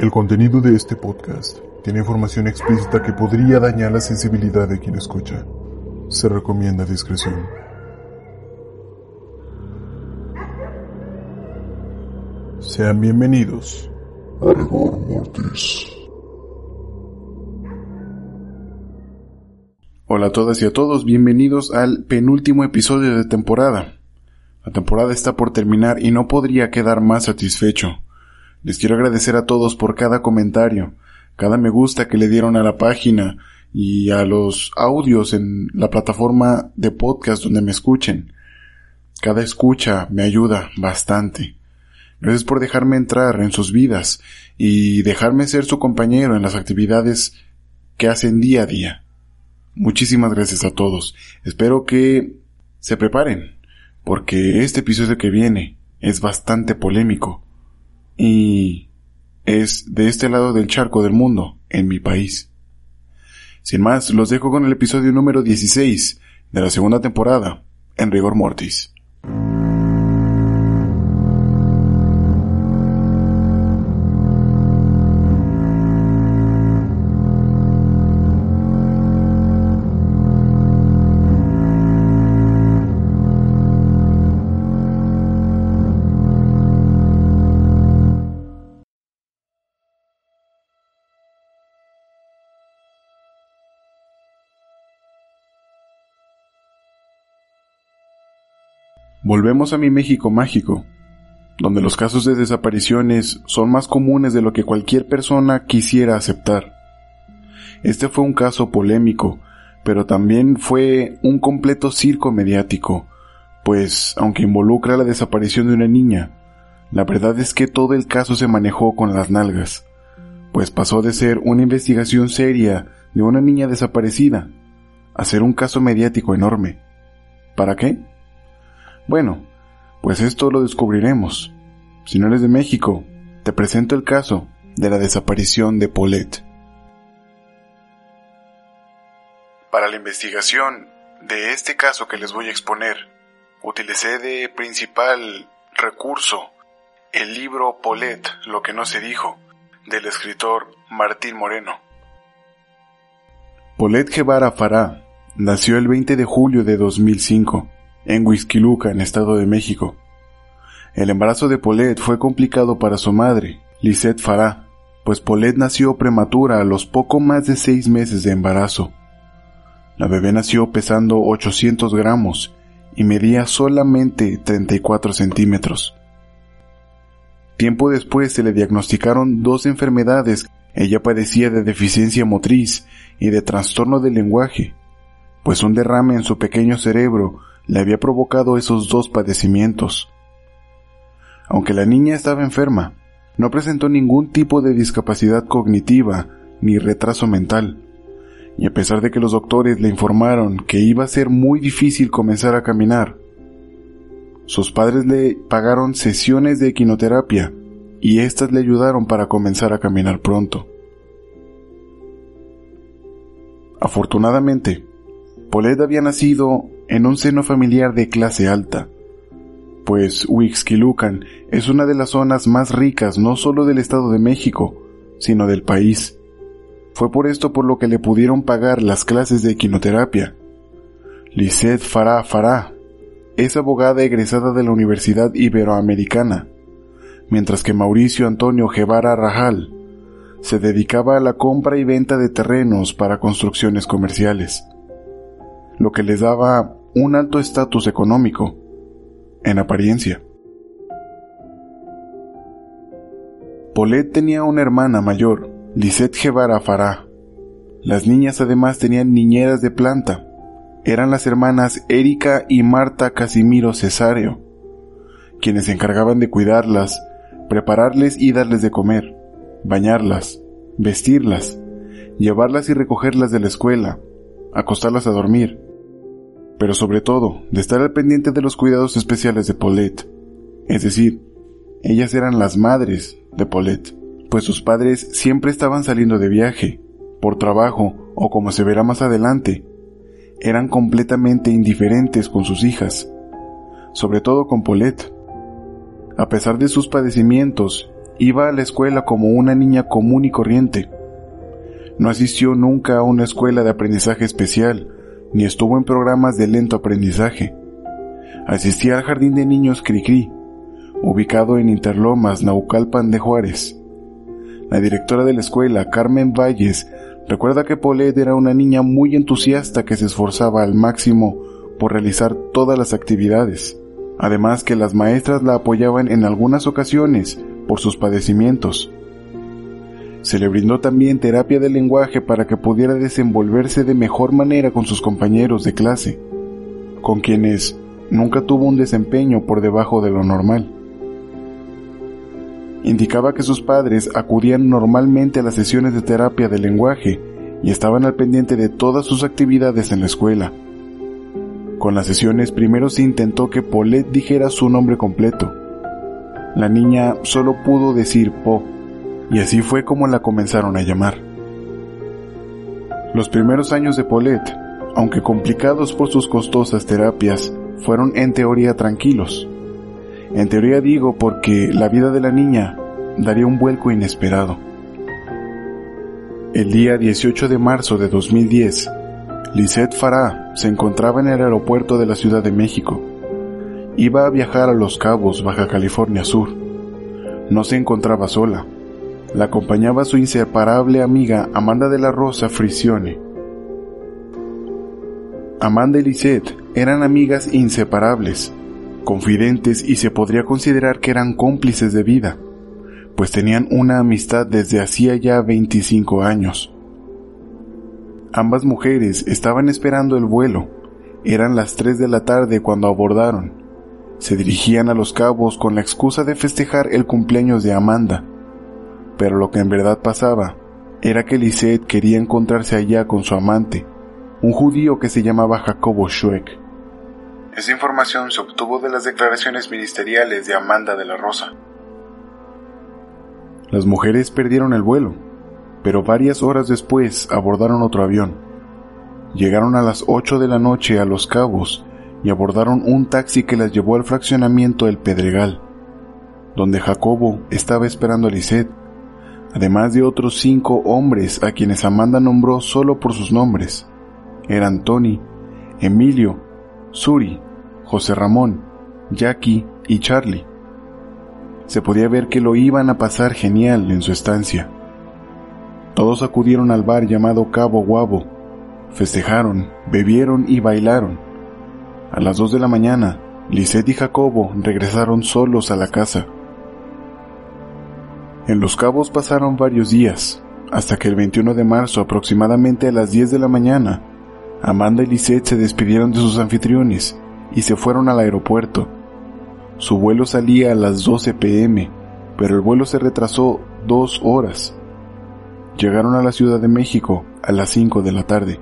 El contenido de este podcast tiene información explícita que podría dañar la sensibilidad de quien escucha. Se recomienda discreción. Sean bienvenidos a Rigor Mortis. Hola a todas y a todos, bienvenidos al penúltimo episodio de temporada. La temporada está por terminar y no podría quedar más satisfecho. Les quiero agradecer a todos por cada comentario, cada me gusta que le dieron a la página y a los audios en la plataforma de podcast donde me escuchen. Cada escucha me ayuda bastante. Gracias por dejarme entrar en sus vidas y dejarme ser su compañero en las actividades que hacen día a día. Muchísimas gracias a todos. Espero que se preparen, porque este episodio que viene es bastante polémico y es de este lado del charco del mundo, en mi país. Sin más, los dejo con el episodio número 16 de la segunda temporada, en rigor mortis. Volvemos a mi México mágico, donde los casos de desapariciones son más comunes de lo que cualquier persona quisiera aceptar. Este fue un caso polémico, pero también fue un completo circo mediático, pues aunque involucra la desaparición de una niña, la verdad es que todo el caso se manejó con las nalgas, pues pasó de ser una investigación seria de una niña desaparecida a ser un caso mediático enorme. ¿Para qué? Bueno, pues esto lo descubriremos. Si no eres de México, te presento el caso de la desaparición de Paulette. Para la investigación de este caso que les voy a exponer, utilicé de principal recurso el libro Paulette, lo que no se dijo, del escritor Martín Moreno. Paulette Guevara Fará nació el 20 de julio de 2005 en Huizquiluca, en Estado de México. El embarazo de Paulette fue complicado para su madre, Lisette Farah, pues Paulette nació prematura a los poco más de seis meses de embarazo. La bebé nació pesando 800 gramos y medía solamente 34 centímetros. Tiempo después se le diagnosticaron dos enfermedades. Ella padecía de deficiencia motriz y de trastorno del lenguaje, pues un derrame en su pequeño cerebro le había provocado esos dos padecimientos. Aunque la niña estaba enferma, no presentó ningún tipo de discapacidad cognitiva ni retraso mental, y a pesar de que los doctores le informaron que iba a ser muy difícil comenzar a caminar, sus padres le pagaron sesiones de equinoterapia y éstas le ayudaron para comenzar a caminar pronto. Afortunadamente, Paulette había nacido en un seno familiar de clase alta, pues Huixquilucan es una de las zonas más ricas no solo del Estado de México, sino del país. Fue por esto por lo que le pudieron pagar las clases de equinoterapia. Lisette Farah Farah es abogada egresada de la Universidad Iberoamericana, mientras que Mauricio Antonio Guevara Rajal se dedicaba a la compra y venta de terrenos para construcciones comerciales, lo que les daba un alto estatus económico, en apariencia. Paulette tenía una hermana mayor, Lisette Guevara Farah. Las niñas además tenían niñeras de planta. Eran las hermanas Erika y Marta Casimiro Cesario, quienes se encargaban de cuidarlas, prepararles y darles de comer, bañarlas, vestirlas, llevarlas y recogerlas de la escuela, acostarlas a dormir, pero sobre todo de estar al pendiente de los cuidados especiales de Paulette. Es decir, ellas eran las madres de Paulette, pues sus padres siempre estaban saliendo de viaje, por trabajo o como se verá más adelante, eran completamente indiferentes con sus hijas, sobre todo con Paulette. A pesar de sus padecimientos iba a la escuela como una niña común y corriente. No asistió nunca a una escuela de aprendizaje especial, ni estuvo en programas de lento aprendizaje. Asistía al jardín de niños Cricri, ubicado en Interlomas, Naucalpan de Juárez. La directora de la escuela, Carmen Valles, recuerda que Paulette era una niña muy entusiasta que se esforzaba al máximo por realizar todas las actividades. Además que las maestras la apoyaban en algunas ocasiones por sus padecimientos. Se le brindó también terapia de lenguaje para que pudiera desenvolverse de mejor manera con sus compañeros de clase, con quienes nunca tuvo un desempeño por debajo de lo normal. Indicaba que sus padres acudían normalmente a las sesiones de terapia de lenguaje y estaban al pendiente de todas sus actividades en la escuela. Con las sesiones primero se intentó que Paulette dijera su nombre completo. La niña solo pudo decir Po, y así fue como la comenzaron a llamar. Los primeros años de Paulette, aunque complicados por sus costosas terapias, fueron en teoría tranquilos. En teoría digo porque la vida de la niña daría un vuelco inesperado. El día 18 de marzo de 2010, Lisette Farah se encontraba en el aeropuerto de la Ciudad de México. Iba a viajar a Los Cabos, Baja California Sur. No se encontraba sola. La acompañaba su inseparable amiga Amanda de la Rosa Frisione. Amanda y Lisette eran amigas inseparables confidentes y se podría considerar que eran cómplices de vida, pues tenían una amistad desde hacía ya 25 años. Ambas mujeres estaban esperando el vuelo. Eran las 3 de la tarde cuando abordaron. Se dirigían a los cabos con la excusa de festejar el cumpleaños de Amanda. Pero lo que en verdad pasaba era que Lisette quería encontrarse allá con su amante, un judío que se llamaba Jacobo Schweck. Esa información se obtuvo de las declaraciones ministeriales de Amanda de la Rosa. Las mujeres perdieron el vuelo, pero varias horas después abordaron otro avión. Llegaron a las 8 de la noche a Los Cabos y abordaron un taxi que las llevó al fraccionamiento El Pedregal, donde Jacobo estaba esperando a Lisette, además de otros cinco hombres a quienes Amanda nombró solo por sus nombres. Eran Tony, Emilio, Suri, José Ramón, Jackie y Charlie. Se podía ver que lo iban a pasar genial en su estancia. Todos acudieron al bar llamado Cabo Guabo, festejaron, bebieron y bailaron. A las dos de la mañana, Lisette y Jacobo regresaron solos a la casa. En Los Cabos pasaron varios días, hasta que el 21 de marzo aproximadamente a las 10 de la mañana, Amanda y Lisette se despidieron de sus anfitriones y se fueron al aeropuerto. Su vuelo salía a las 12 pm, pero el vuelo se retrasó dos horas. Llegaron a la Ciudad de México a las 5 de la tarde.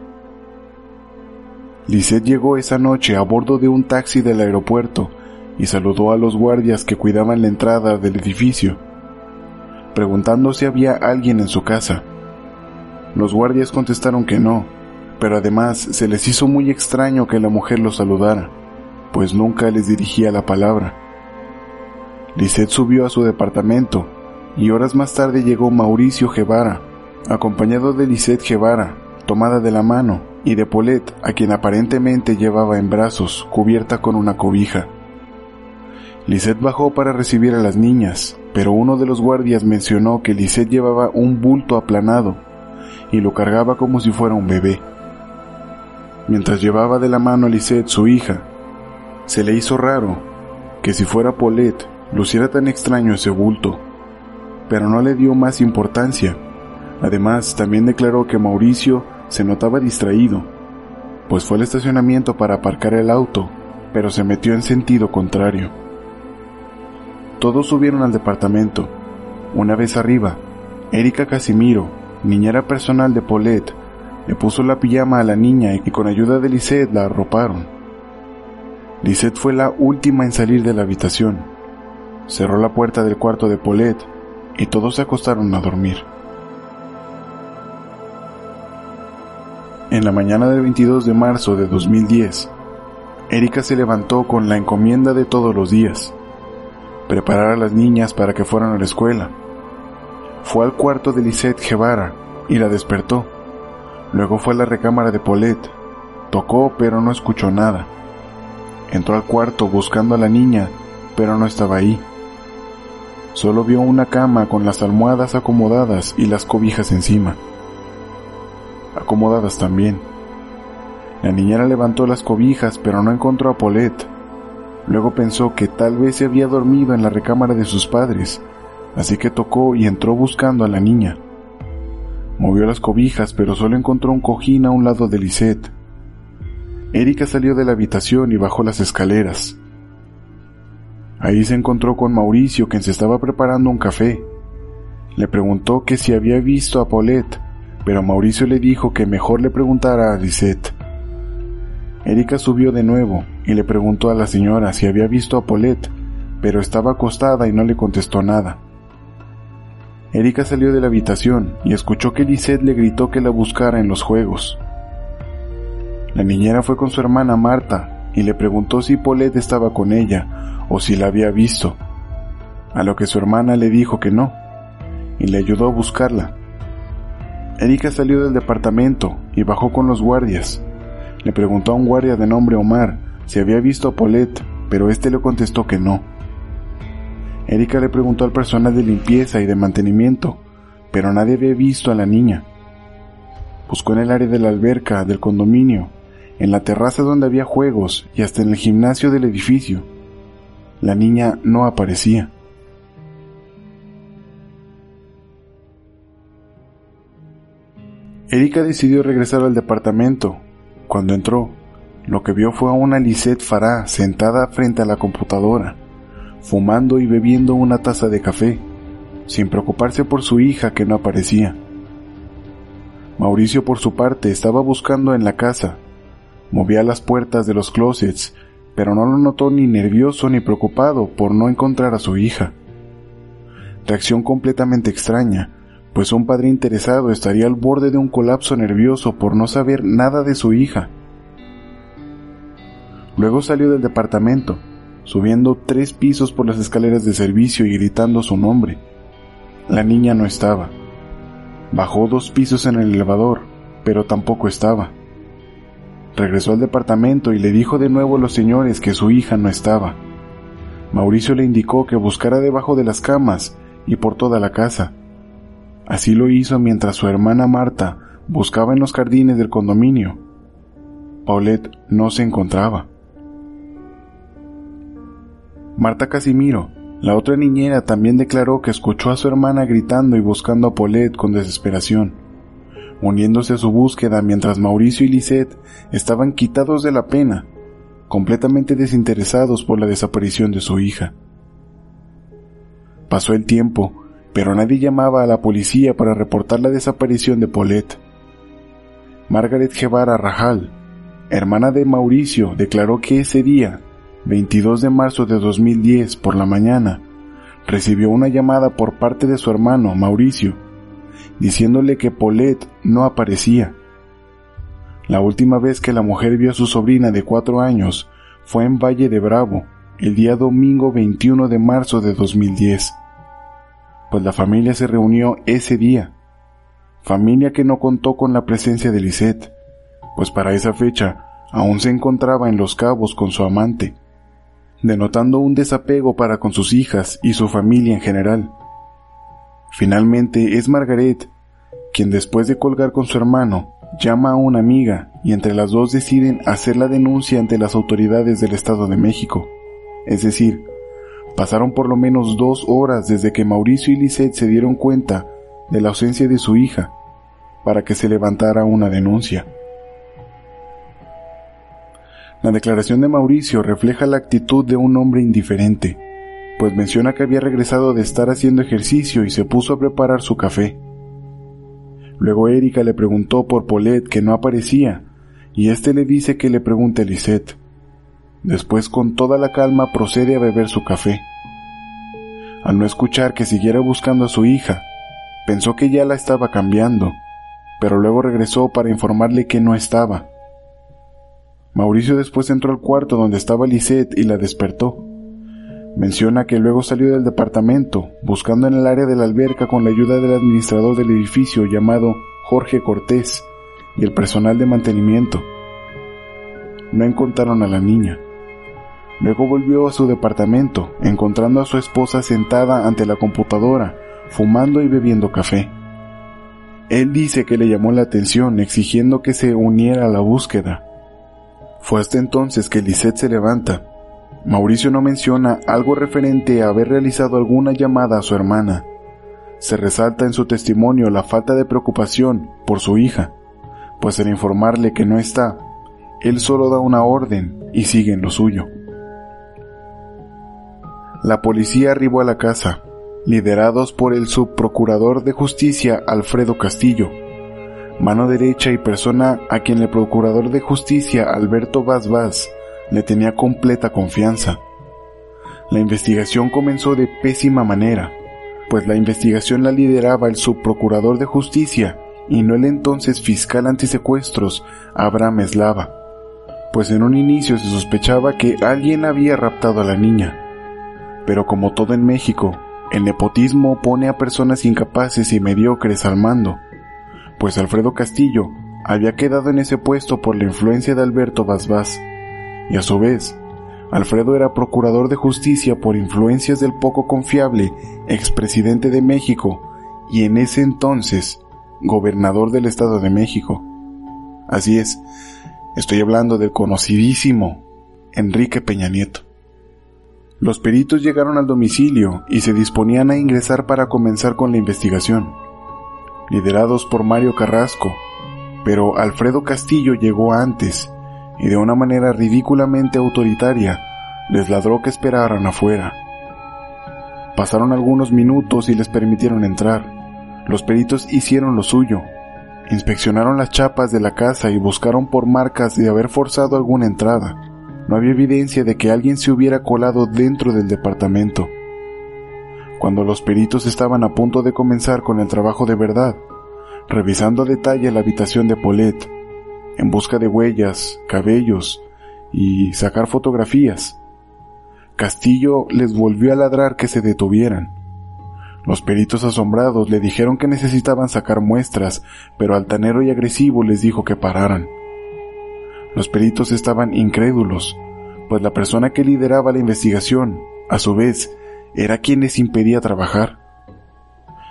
Lisette llegó esa noche a bordo de un taxi del aeropuerto y saludó a los guardias que cuidaban la entrada del edificio, preguntando si había alguien en su casa. Los guardias contestaron que no, pero además se les hizo muy extraño que la mujer los saludara, pues nunca les dirigía la palabra. Lisette subió a su departamento y horas más tarde llegó Mauricio Guevara, acompañado de Lisette Guevara, tomada de la mano, y de Paulette, a quien aparentemente llevaba en brazos, cubierta con una cobija. Lisette bajó para recibir a las niñas, pero uno de los guardias mencionó que Lisette llevaba un bulto aplanado y lo cargaba como si fuera un bebé mientras llevaba de la mano a Lisette, su hija. Se le hizo raro que si fuera Paulette luciera tan extraño ese bulto, pero no le dio más importancia. Además, también declaró que Mauricio se notaba distraído, pues fue al estacionamiento para aparcar el auto, pero se metió en sentido contrario. Todos subieron al departamento. Una vez arriba, Erika Casimiro, niñera personal de Paulette, le puso la pijama a la niña y con ayuda de Lisette la arroparon. Lisette fue la última en salir de la habitación. Cerró la puerta del cuarto de Paulette y todos se acostaron a dormir. En la mañana del 22 de marzo de 2010, Erika se levantó con la encomienda de todos los días, preparar a las niñas para que fueran a la escuela, Fue al cuarto de Lisette Guevara y la despertó. Luego fue a la recámara de Paulette. Tocó, pero no escuchó nada. Entró al cuarto buscando a la niña, pero no estaba ahí. Solo vio una cama con las almohadas acomodadas y las cobijas encima. Acomodadas también. La niñera levantó las cobijas, pero no encontró a Paulette. Luego pensó que tal vez se había dormido en la recámara de sus padres, así que tocó y entró buscando a la niña. Movió las cobijas, pero solo encontró un cojín a un lado de Lisette. Erika salió de la habitación y bajó las escaleras. Ahí se encontró con Mauricio, quien se estaba preparando un café. Le preguntó que si había visto a Paulette, pero Mauricio le dijo que mejor le preguntara a Lisette. Erika subió de nuevo y le preguntó a la señora si había visto a Paulette, pero estaba acostada y no le contestó nada. Erika salió de la habitación y escuchó que Lisette le gritó que la buscara en los juegos. La niñera fue con su hermana Marta y le preguntó si Paulette estaba con ella o si la había visto, a lo que su hermana le dijo que no, y le ayudó a buscarla. Erika salió del departamento y bajó con los guardias. Le preguntó a un guardia de nombre Omar si había visto a Paulette, pero este le contestó que no. Erika le preguntó al personal de limpieza y de mantenimiento, pero nadie había visto a la niña. Buscó en el área de la alberca del condominio, en la terraza donde había juegos y hasta en el gimnasio del edificio. La niña no aparecía. Erika decidió regresar al departamento. Cuando entró, lo que vio fue a una Lisette Farah sentada frente a la computadora fumando y bebiendo una taza de café, sin preocuparse por su hija que no aparecía. Mauricio por su parte estaba buscando en la casa, movía las puertas de los closets, pero no lo notó ni nervioso ni preocupado por no encontrar a su hija. Reacción completamente extraña, pues un padre interesado estaría al borde de un colapso nervioso por no saber nada de su hija. Luego salió del departamento, subiendo tres pisos por las escaleras de servicio y gritando su nombre. La niña no estaba. Bajó dos pisos en el elevador, pero tampoco estaba. Regresó al departamento y le dijo de nuevo a los señores que su hija no estaba. Mauricio le indicó que buscara debajo de las camas y por toda la casa. Así lo hizo mientras su hermana Marta buscaba en los jardines del condominio. Paulette no se encontraba. Marta Casimiro, la otra niñera, también declaró que escuchó a su hermana gritando y buscando a Paulette con desesperación, uniéndose a su búsqueda mientras Mauricio y Lisette estaban quitados de la pena, completamente desinteresados por la desaparición de su hija. Pasó el tiempo, pero nadie llamaba a la policía para reportar la desaparición de Paulette. Margaret Guevara Rajal, hermana de Mauricio, declaró que ese día 22 de marzo de 2010 por la mañana, recibió una llamada por parte de su hermano Mauricio, diciéndole que Paulette no aparecía. La última vez que la mujer vio a su sobrina de cuatro años fue en Valle de Bravo, el día domingo 21 de marzo de 2010, pues la familia se reunió ese día, familia que no contó con la presencia de Lisette, pues para esa fecha aún se encontraba en Los Cabos con su amante denotando un desapego para con sus hijas y su familia en general. Finalmente es Margaret, quien después de colgar con su hermano, llama a una amiga y entre las dos deciden hacer la denuncia ante las autoridades del Estado de México. Es decir, pasaron por lo menos dos horas desde que Mauricio y Lisette se dieron cuenta de la ausencia de su hija para que se levantara una denuncia. La declaración de Mauricio refleja la actitud de un hombre indiferente, pues menciona que había regresado de estar haciendo ejercicio y se puso a preparar su café. Luego Erika le preguntó por Paulette que no aparecía, y éste le dice que le pregunte a Lisette. Después con toda la calma procede a beber su café. Al no escuchar que siguiera buscando a su hija, pensó que ya la estaba cambiando, pero luego regresó para informarle que no estaba Mauricio después entró al cuarto donde estaba Lisette y la despertó. Menciona que luego salió del departamento, buscando en el área de la alberca con la ayuda del administrador del edificio llamado Jorge Cortés y el personal de mantenimiento. No encontraron a la niña. Luego volvió a su departamento, encontrando a su esposa sentada ante la computadora, fumando y bebiendo café. Él dice que le llamó la atención exigiendo que se uniera a la búsqueda. Fue hasta entonces que Lisette se levanta. Mauricio no menciona algo referente a haber realizado alguna llamada a su hermana. Se resalta en su testimonio la falta de preocupación por su hija, pues al informarle que no está, él solo da una orden y sigue en lo suyo. La policía arribó a la casa, liderados por el subprocurador de justicia Alfredo Castillo, mano derecha y persona a quien el procurador de justicia Alberto Vaz Vaz le tenía completa confianza. La investigación comenzó de pésima manera, pues la investigación la lideraba el subprocurador de justicia y no el entonces fiscal antisecuestros Abraham Eslava, pues en un inicio se sospechaba que alguien había raptado a la niña. Pero como todo en México, el nepotismo pone a personas incapaces y mediocres al mando, pues Alfredo Castillo había quedado en ese puesto por la influencia de Alberto Vaz y a su vez, Alfredo era procurador de justicia por influencias del poco confiable expresidente de México y en ese entonces gobernador del Estado de México. Así es, estoy hablando del conocidísimo Enrique Peña Nieto. Los peritos llegaron al domicilio y se disponían a ingresar para comenzar con la investigación, liderados por Mario Carrasco, pero Alfredo Castillo llegó antes y de una manera ridículamente autoritaria les ladró que esperaran afuera. Pasaron algunos minutos y les permitieron entrar. Los peritos hicieron lo suyo. Inspeccionaron las chapas de la casa y buscaron por marcas de haber forzado alguna entrada no había evidencia de que alguien se hubiera colado dentro del departamento. Cuando los peritos estaban a punto de comenzar con el trabajo de verdad, revisando a detalle la habitación de Paulette, en busca de huellas, cabellos y sacar fotografías, Castillo les volvió a ladrar que se detuvieran. Los peritos asombrados le dijeron que necesitaban sacar muestras, pero altanero y agresivo les dijo que pararan. Los peritos estaban incrédulos, pues la persona que lideraba la investigación, a su vez, era quien les impedía trabajar.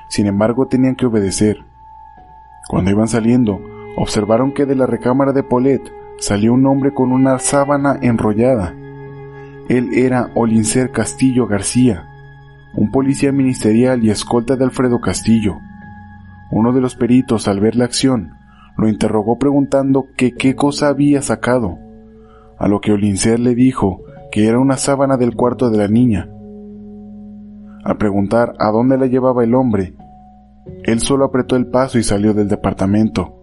Sin embargo, tenían que obedecer. Cuando iban saliendo, observaron que de la recámara de Paulette salió un hombre con una sábana enrollada. Él era Olincer Castillo García, un policía ministerial y escolta de Alfredo Castillo. Uno de los peritos, al ver la acción, lo interrogó preguntando qué cosa había sacado, a lo que Olincer le dijo que era una sábana del cuarto de la niña. Al preguntar a dónde la llevaba el hombre, él solo apretó el paso y salió del departamento,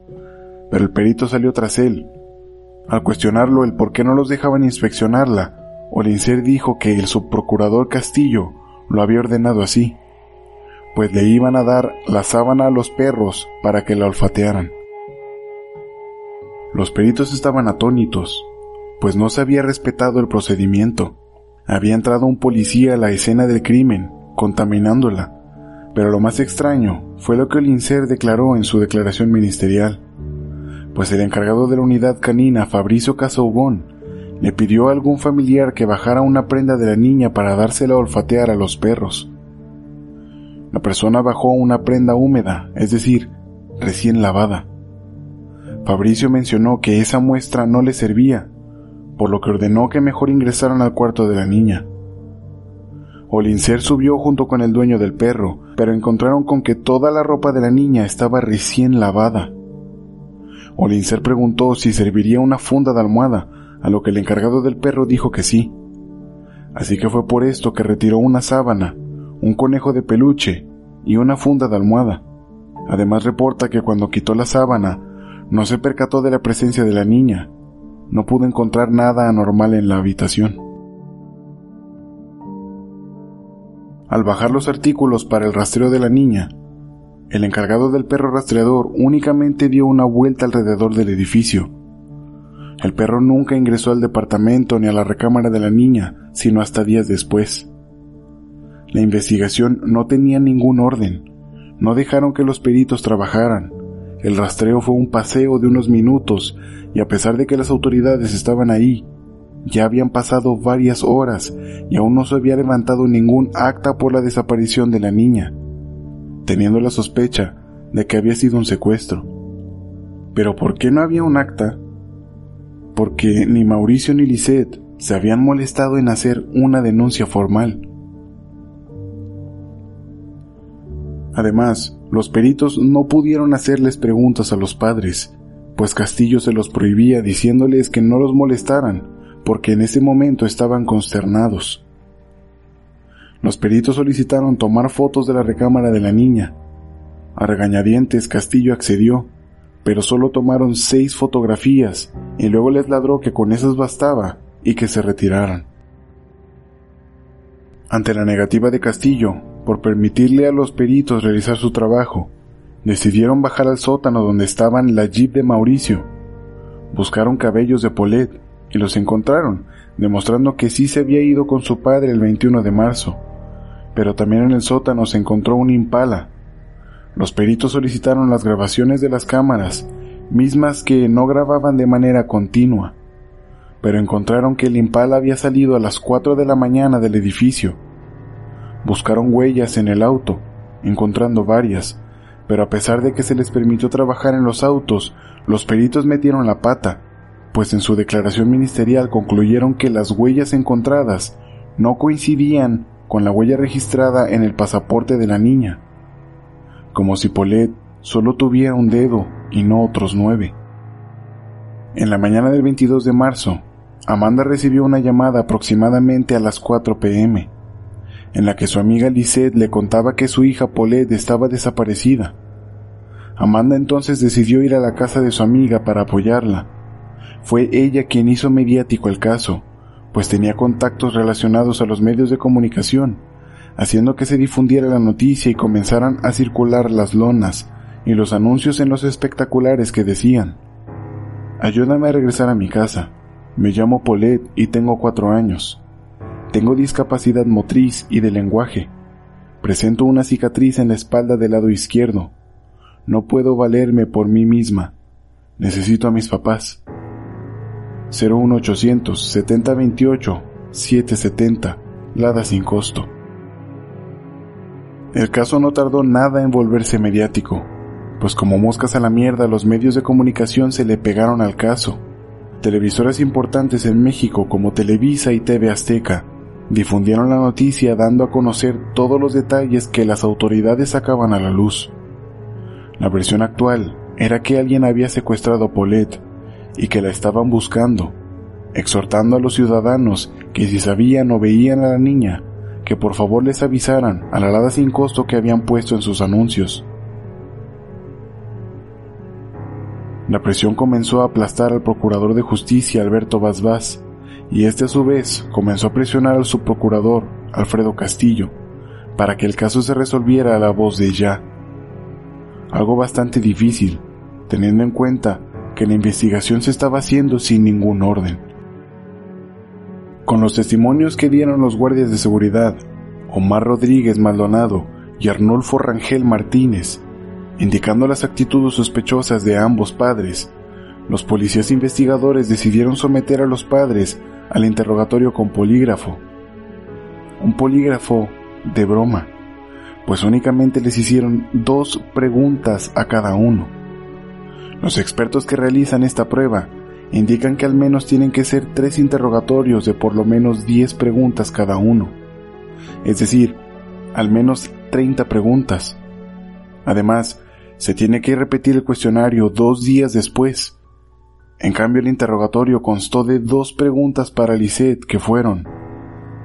pero el perito salió tras él. Al cuestionarlo el por qué no los dejaban inspeccionarla, Olincer dijo que el subprocurador Castillo lo había ordenado así, pues le iban a dar la sábana a los perros para que la olfatearan. Los peritos estaban atónitos, pues no se había respetado el procedimiento. Había entrado un policía a la escena del crimen, contaminándola. Pero lo más extraño fue lo que el INSER declaró en su declaración ministerial, pues el encargado de la unidad canina, Fabricio Casaubón, le pidió a algún familiar que bajara una prenda de la niña para dársela a olfatear a los perros. La persona bajó una prenda húmeda, es decir, recién lavada. Fabricio mencionó que esa muestra no le servía, por lo que ordenó que mejor ingresaran al cuarto de la niña. Olincer subió junto con el dueño del perro, pero encontraron con que toda la ropa de la niña estaba recién lavada. Olincer preguntó si serviría una funda de almohada, a lo que el encargado del perro dijo que sí. Así que fue por esto que retiró una sábana, un conejo de peluche y una funda de almohada. Además reporta que cuando quitó la sábana, no se percató de la presencia de la niña. No pudo encontrar nada anormal en la habitación. Al bajar los artículos para el rastreo de la niña, el encargado del perro rastreador únicamente dio una vuelta alrededor del edificio. El perro nunca ingresó al departamento ni a la recámara de la niña, sino hasta días después. La investigación no tenía ningún orden. No dejaron que los peritos trabajaran. El rastreo fue un paseo de unos minutos y a pesar de que las autoridades estaban ahí, ya habían pasado varias horas y aún no se había levantado ningún acta por la desaparición de la niña, teniendo la sospecha de que había sido un secuestro. Pero ¿por qué no había un acta? Porque ni Mauricio ni Lisette se habían molestado en hacer una denuncia formal. Además, los peritos no pudieron hacerles preguntas a los padres, pues Castillo se los prohibía diciéndoles que no los molestaran, porque en ese momento estaban consternados. Los peritos solicitaron tomar fotos de la recámara de la niña. A regañadientes Castillo accedió, pero solo tomaron seis fotografías y luego les ladró que con esas bastaba y que se retiraran. Ante la negativa de Castillo por permitirle a los peritos realizar su trabajo, decidieron bajar al sótano donde estaban la jeep de Mauricio. Buscaron cabellos de Polet y los encontraron, demostrando que sí se había ido con su padre el 21 de marzo. Pero también en el sótano se encontró un impala. Los peritos solicitaron las grabaciones de las cámaras, mismas que no grababan de manera continua, pero encontraron que el impala había salido a las 4 de la mañana del edificio. Buscaron huellas en el auto, encontrando varias, pero a pesar de que se les permitió trabajar en los autos, los peritos metieron la pata pues en su declaración ministerial concluyeron que las huellas encontradas no coincidían con la huella registrada en el pasaporte de la niña, como si Polet solo tuviera un dedo y no otros nueve. En la mañana del 22 de marzo, Amanda recibió una llamada aproximadamente a las 4 pm, en la que su amiga Lisette le contaba que su hija Polet estaba desaparecida. Amanda entonces decidió ir a la casa de su amiga para apoyarla, fue ella quien hizo mediático el caso, pues tenía contactos relacionados a los medios de comunicación, haciendo que se difundiera la noticia y comenzaran a circular las lonas y los anuncios en los espectaculares que decían, Ayúdame a regresar a mi casa. Me llamo Paulette y tengo cuatro años. Tengo discapacidad motriz y de lenguaje. Presento una cicatriz en la espalda del lado izquierdo. No puedo valerme por mí misma. Necesito a mis papás. 01800 7028 770, Lada sin costo. El caso no tardó nada en volverse mediático, pues como moscas a la mierda los medios de comunicación se le pegaron al caso. Televisoras importantes en México como Televisa y TV Azteca difundieron la noticia dando a conocer todos los detalles que las autoridades sacaban a la luz. La versión actual era que alguien había secuestrado a Paulette y que la estaban buscando, exhortando a los ciudadanos que si sabían o veían a la niña, que por favor les avisaran a la alada sin costo que habían puesto en sus anuncios. La presión comenzó a aplastar al procurador de justicia Alberto Vaz y este a su vez comenzó a presionar al subprocurador Alfredo Castillo para que el caso se resolviera a la voz de ya. Algo bastante difícil, teniendo en cuenta que la investigación se estaba haciendo sin ningún orden. Con los testimonios que dieron los guardias de seguridad, Omar Rodríguez Maldonado y Arnulfo Rangel Martínez, indicando las actitudes sospechosas de ambos padres, los policías investigadores decidieron someter a los padres al interrogatorio con polígrafo. Un polígrafo de broma, pues únicamente les hicieron dos preguntas a cada uno los expertos que realizan esta prueba indican que al menos tienen que ser tres interrogatorios de por lo menos 10 preguntas cada uno, es decir, al menos 30 preguntas. Además, se tiene que repetir el cuestionario dos días después. En cambio, el interrogatorio constó de dos preguntas para Lisette que fueron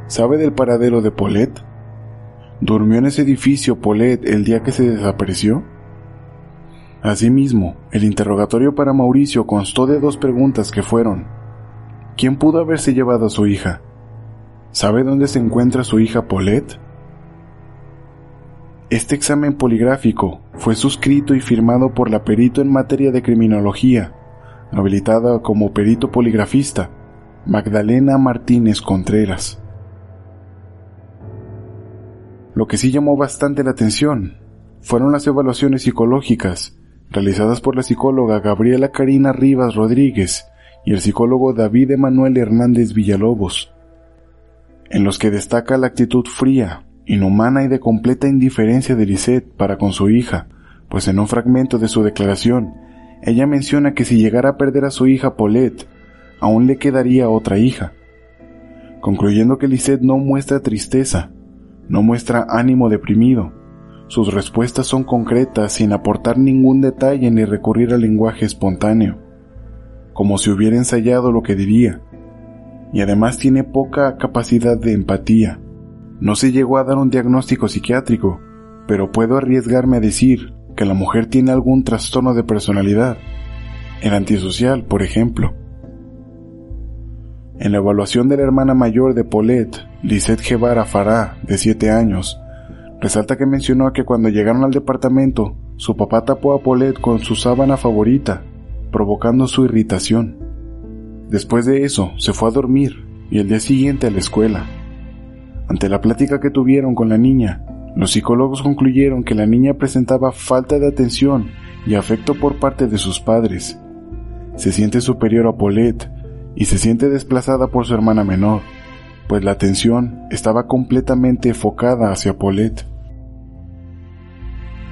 ¿Sabe del paradero de Paulette? ¿Durmió en ese edificio Paulette el día que se desapareció? Asimismo, el interrogatorio para Mauricio constó de dos preguntas que fueron ¿Quién pudo haberse llevado a su hija? ¿Sabe dónde se encuentra su hija Paulette? Este examen poligráfico fue suscrito y firmado por la perito en materia de criminología, habilitada como perito poligrafista, Magdalena Martínez Contreras. Lo que sí llamó bastante la atención fueron las evaluaciones psicológicas realizadas por la psicóloga Gabriela Karina Rivas Rodríguez y el psicólogo David Emanuel Hernández Villalobos, en los que destaca la actitud fría, inhumana y de completa indiferencia de Lisette para con su hija, pues en un fragmento de su declaración, ella menciona que si llegara a perder a su hija Paulette, aún le quedaría otra hija, concluyendo que Lisette no muestra tristeza, no muestra ánimo deprimido, sus respuestas son concretas sin aportar ningún detalle ni recurrir al lenguaje espontáneo, como si hubiera ensayado lo que diría, y además tiene poca capacidad de empatía. No se llegó a dar un diagnóstico psiquiátrico, pero puedo arriesgarme a decir que la mujer tiene algún trastorno de personalidad, el antisocial, por ejemplo. En la evaluación de la hermana mayor de Paulette, Lisette Guevara Farah, de 7 años, Resalta que mencionó que cuando llegaron al departamento, su papá tapó a Paulette con su sábana favorita, provocando su irritación. Después de eso, se fue a dormir y el día siguiente a la escuela. Ante la plática que tuvieron con la niña, los psicólogos concluyeron que la niña presentaba falta de atención y afecto por parte de sus padres. Se siente superior a Paulette y se siente desplazada por su hermana menor, pues la atención estaba completamente enfocada hacia Paulette.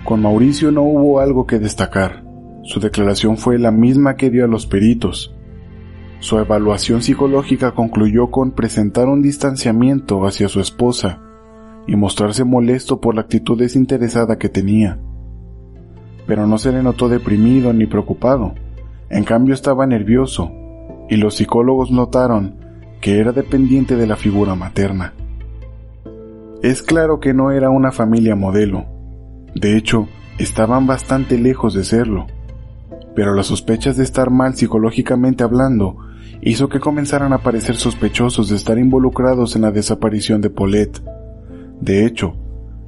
Con Mauricio no hubo algo que destacar. Su declaración fue la misma que dio a los peritos. Su evaluación psicológica concluyó con presentar un distanciamiento hacia su esposa y mostrarse molesto por la actitud desinteresada que tenía. Pero no se le notó deprimido ni preocupado. En cambio estaba nervioso, y los psicólogos notaron que era dependiente de la figura materna. Es claro que no era una familia modelo, de hecho, estaban bastante lejos de serlo. Pero las sospechas de estar mal psicológicamente hablando hizo que comenzaran a parecer sospechosos de estar involucrados en la desaparición de Paulette. De hecho,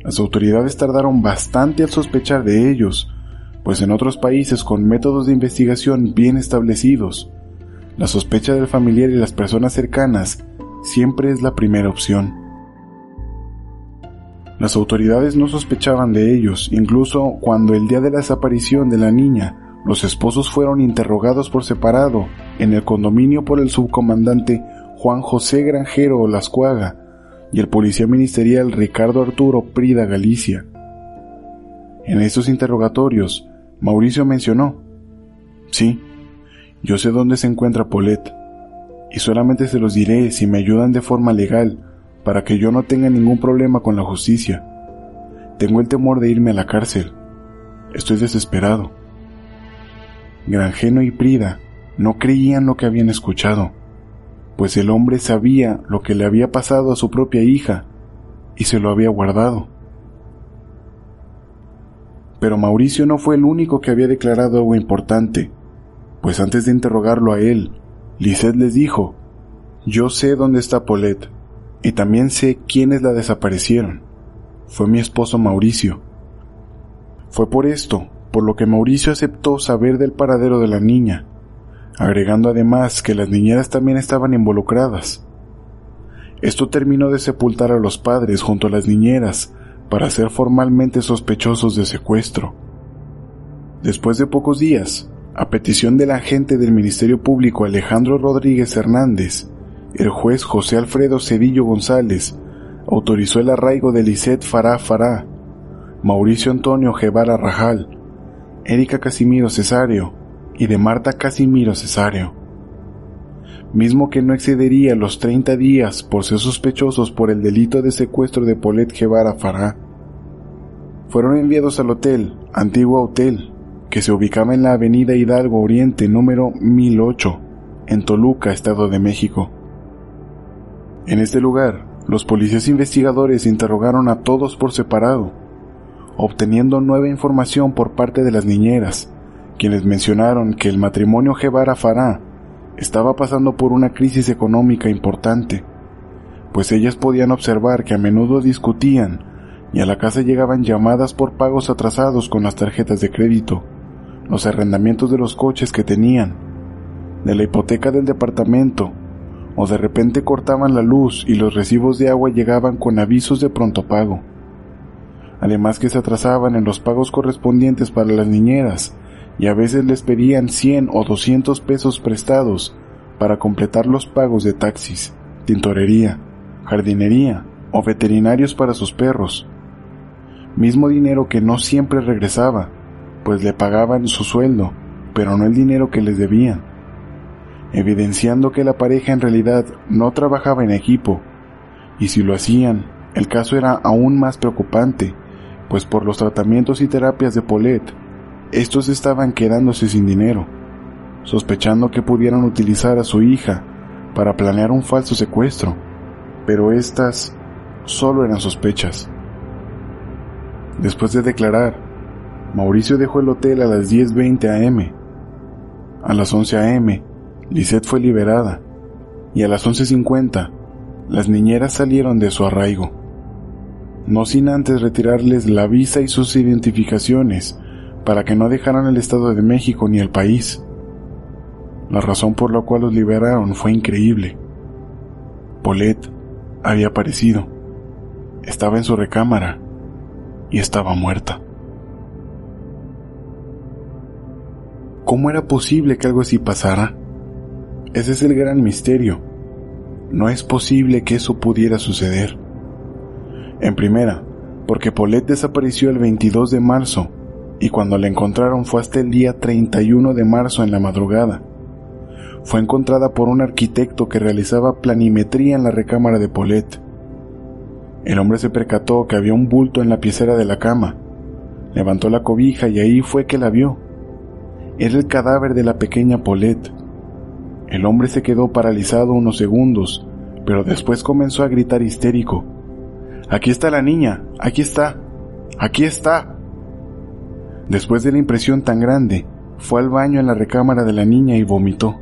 las autoridades tardaron bastante al sospechar de ellos, pues en otros países con métodos de investigación bien establecidos, la sospecha del familiar y las personas cercanas siempre es la primera opción. Las autoridades no sospechaban de ellos, incluso cuando el día de la desaparición de la niña, los esposos fueron interrogados por separado en el condominio por el subcomandante Juan José Granjero Lascuaga y el policía ministerial Ricardo Arturo Prida Galicia. En estos interrogatorios, Mauricio mencionó, sí, yo sé dónde se encuentra Paulette, y solamente se los diré si me ayudan de forma legal para que yo no tenga ningún problema con la justicia. Tengo el temor de irme a la cárcel. Estoy desesperado. Granjeno y Prida no creían lo que habían escuchado, pues el hombre sabía lo que le había pasado a su propia hija y se lo había guardado. Pero Mauricio no fue el único que había declarado algo importante, pues antes de interrogarlo a él, Lisette les dijo, yo sé dónde está Paulette. Y también sé quiénes la desaparecieron. Fue mi esposo Mauricio. Fue por esto, por lo que Mauricio aceptó saber del paradero de la niña, agregando además que las niñeras también estaban involucradas. Esto terminó de sepultar a los padres junto a las niñeras para ser formalmente sospechosos de secuestro. Después de pocos días, a petición del agente del Ministerio Público Alejandro Rodríguez Hernández, el juez José Alfredo Cedillo González autorizó el arraigo de Lisette Fará Fará, Mauricio Antonio Guevara Rajal, Erika Casimiro Cesario y de Marta Casimiro Cesario, mismo que no excedería los 30 días por ser sospechosos por el delito de secuestro de Paulette Guevara Fará. Fueron enviados al hotel, antiguo hotel, que se ubicaba en la avenida Hidalgo Oriente número 1008, en Toluca, Estado de México. En este lugar, los policías investigadores interrogaron a todos por separado, obteniendo nueva información por parte de las niñeras, quienes mencionaron que el matrimonio Guevara Fará estaba pasando por una crisis económica importante, pues ellas podían observar que a menudo discutían y a la casa llegaban llamadas por pagos atrasados con las tarjetas de crédito, los arrendamientos de los coches que tenían, de la hipoteca del departamento o de repente cortaban la luz y los recibos de agua llegaban con avisos de pronto pago. además que se atrasaban en los pagos correspondientes para las niñeras y a veces les pedían 100 o 200 pesos prestados para completar los pagos de taxis, tintorería, jardinería o veterinarios para sus perros. Mismo dinero que no siempre regresaba, pues le pagaban su sueldo, pero no el dinero que les debían, evidenciando que la pareja en realidad no trabajaba en equipo, y si lo hacían, el caso era aún más preocupante, pues por los tratamientos y terapias de Paulette, estos estaban quedándose sin dinero, sospechando que pudieran utilizar a su hija para planear un falso secuestro, pero estas solo eran sospechas. Después de declarar, Mauricio dejó el hotel a las 10.20 am. A las 11 am, Lisette fue liberada y a las 11.50 las niñeras salieron de su arraigo, no sin antes retirarles la visa y sus identificaciones para que no dejaran el Estado de México ni el país. La razón por la cual los liberaron fue increíble. Paulette había aparecido, estaba en su recámara y estaba muerta. ¿Cómo era posible que algo así pasara? Ese es el gran misterio. No es posible que eso pudiera suceder. En primera, porque Paulette desapareció el 22 de marzo y cuando la encontraron fue hasta el día 31 de marzo en la madrugada. Fue encontrada por un arquitecto que realizaba planimetría en la recámara de Paulette. El hombre se percató que había un bulto en la piecera de la cama. Levantó la cobija y ahí fue que la vio. Era el cadáver de la pequeña Paulette. El hombre se quedó paralizado unos segundos, pero después comenzó a gritar histérico. Aquí está la niña, aquí está, aquí está. Después de la impresión tan grande, fue al baño en la recámara de la niña y vomitó.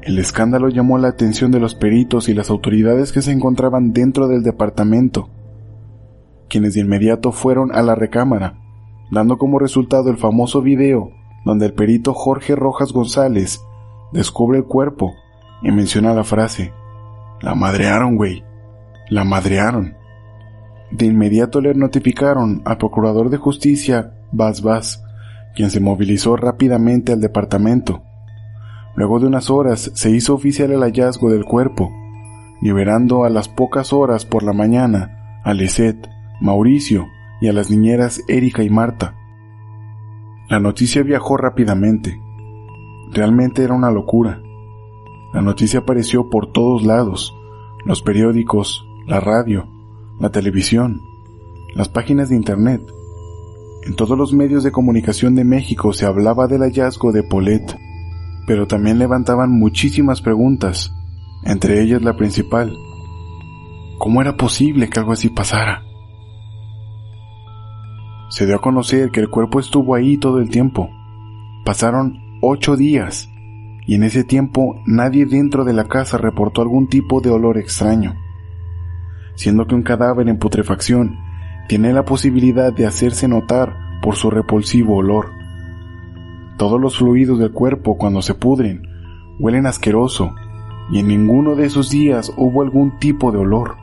El escándalo llamó la atención de los peritos y las autoridades que se encontraban dentro del departamento, quienes de inmediato fueron a la recámara, dando como resultado el famoso video donde el perito Jorge Rojas González descubre el cuerpo y menciona la frase, la madrearon, güey, la madrearon. De inmediato le notificaron al procurador de justicia Bas Bas, quien se movilizó rápidamente al departamento. Luego de unas horas se hizo oficial el hallazgo del cuerpo, liberando a las pocas horas por la mañana a Lisette, Mauricio y a las niñeras Erika y Marta. La noticia viajó rápidamente. Realmente era una locura. La noticia apareció por todos lados, los periódicos, la radio, la televisión, las páginas de Internet. En todos los medios de comunicación de México se hablaba del hallazgo de Paulette, pero también levantaban muchísimas preguntas, entre ellas la principal. ¿Cómo era posible que algo así pasara? Se dio a conocer que el cuerpo estuvo ahí todo el tiempo. Pasaron ocho días y en ese tiempo nadie dentro de la casa reportó algún tipo de olor extraño, siendo que un cadáver en putrefacción tiene la posibilidad de hacerse notar por su repulsivo olor. Todos los fluidos del cuerpo cuando se pudren huelen asqueroso y en ninguno de esos días hubo algún tipo de olor.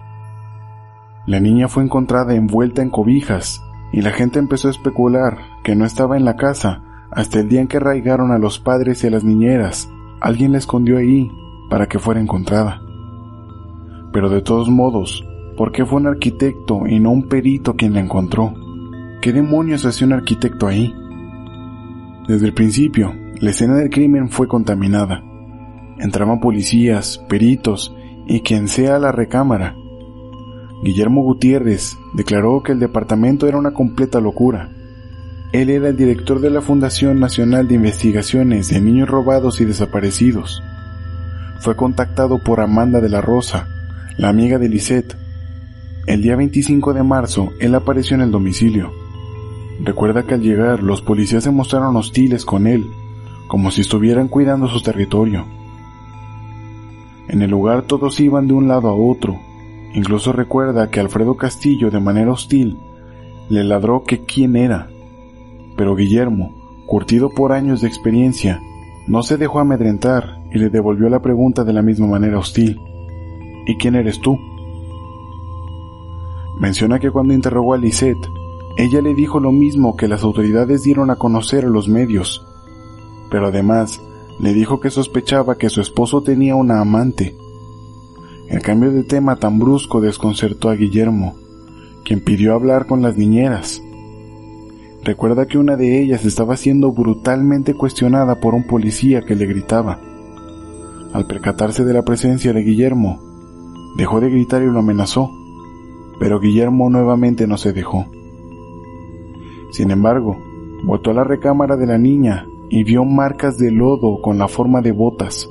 La niña fue encontrada envuelta en cobijas y la gente empezó a especular que no estaba en la casa hasta el día en que arraigaron a los padres y a las niñeras. Alguien la escondió ahí para que fuera encontrada. Pero de todos modos, ¿Por qué fue un arquitecto y no un perito quien la encontró? ¿Qué demonios hacía un arquitecto ahí? Desde el principio, la escena del crimen fue contaminada. Entraban policías, peritos y quien sea a la recámara. Guillermo Gutiérrez declaró que el departamento era una completa locura. Él era el director de la Fundación Nacional de Investigaciones de Niños Robados y Desaparecidos. Fue contactado por Amanda de la Rosa, la amiga de Lisette, el día 25 de marzo, él apareció en el domicilio. Recuerda que al llegar los policías se mostraron hostiles con él, como si estuvieran cuidando su territorio. En el lugar todos iban de un lado a otro. Incluso recuerda que Alfredo Castillo de manera hostil le ladró que quién era. Pero Guillermo, curtido por años de experiencia, no se dejó amedrentar y le devolvió la pregunta de la misma manera hostil. ¿Y quién eres tú? Menciona que cuando interrogó a Lisette, ella le dijo lo mismo que las autoridades dieron a conocer a los medios, pero además le dijo que sospechaba que su esposo tenía una amante. El cambio de tema tan brusco desconcertó a Guillermo, quien pidió hablar con las niñeras. Recuerda que una de ellas estaba siendo brutalmente cuestionada por un policía que le gritaba. Al percatarse de la presencia de Guillermo, dejó de gritar y lo amenazó, pero Guillermo nuevamente no se dejó. Sin embargo, voltó a la recámara de la niña y vio marcas de lodo con la forma de botas.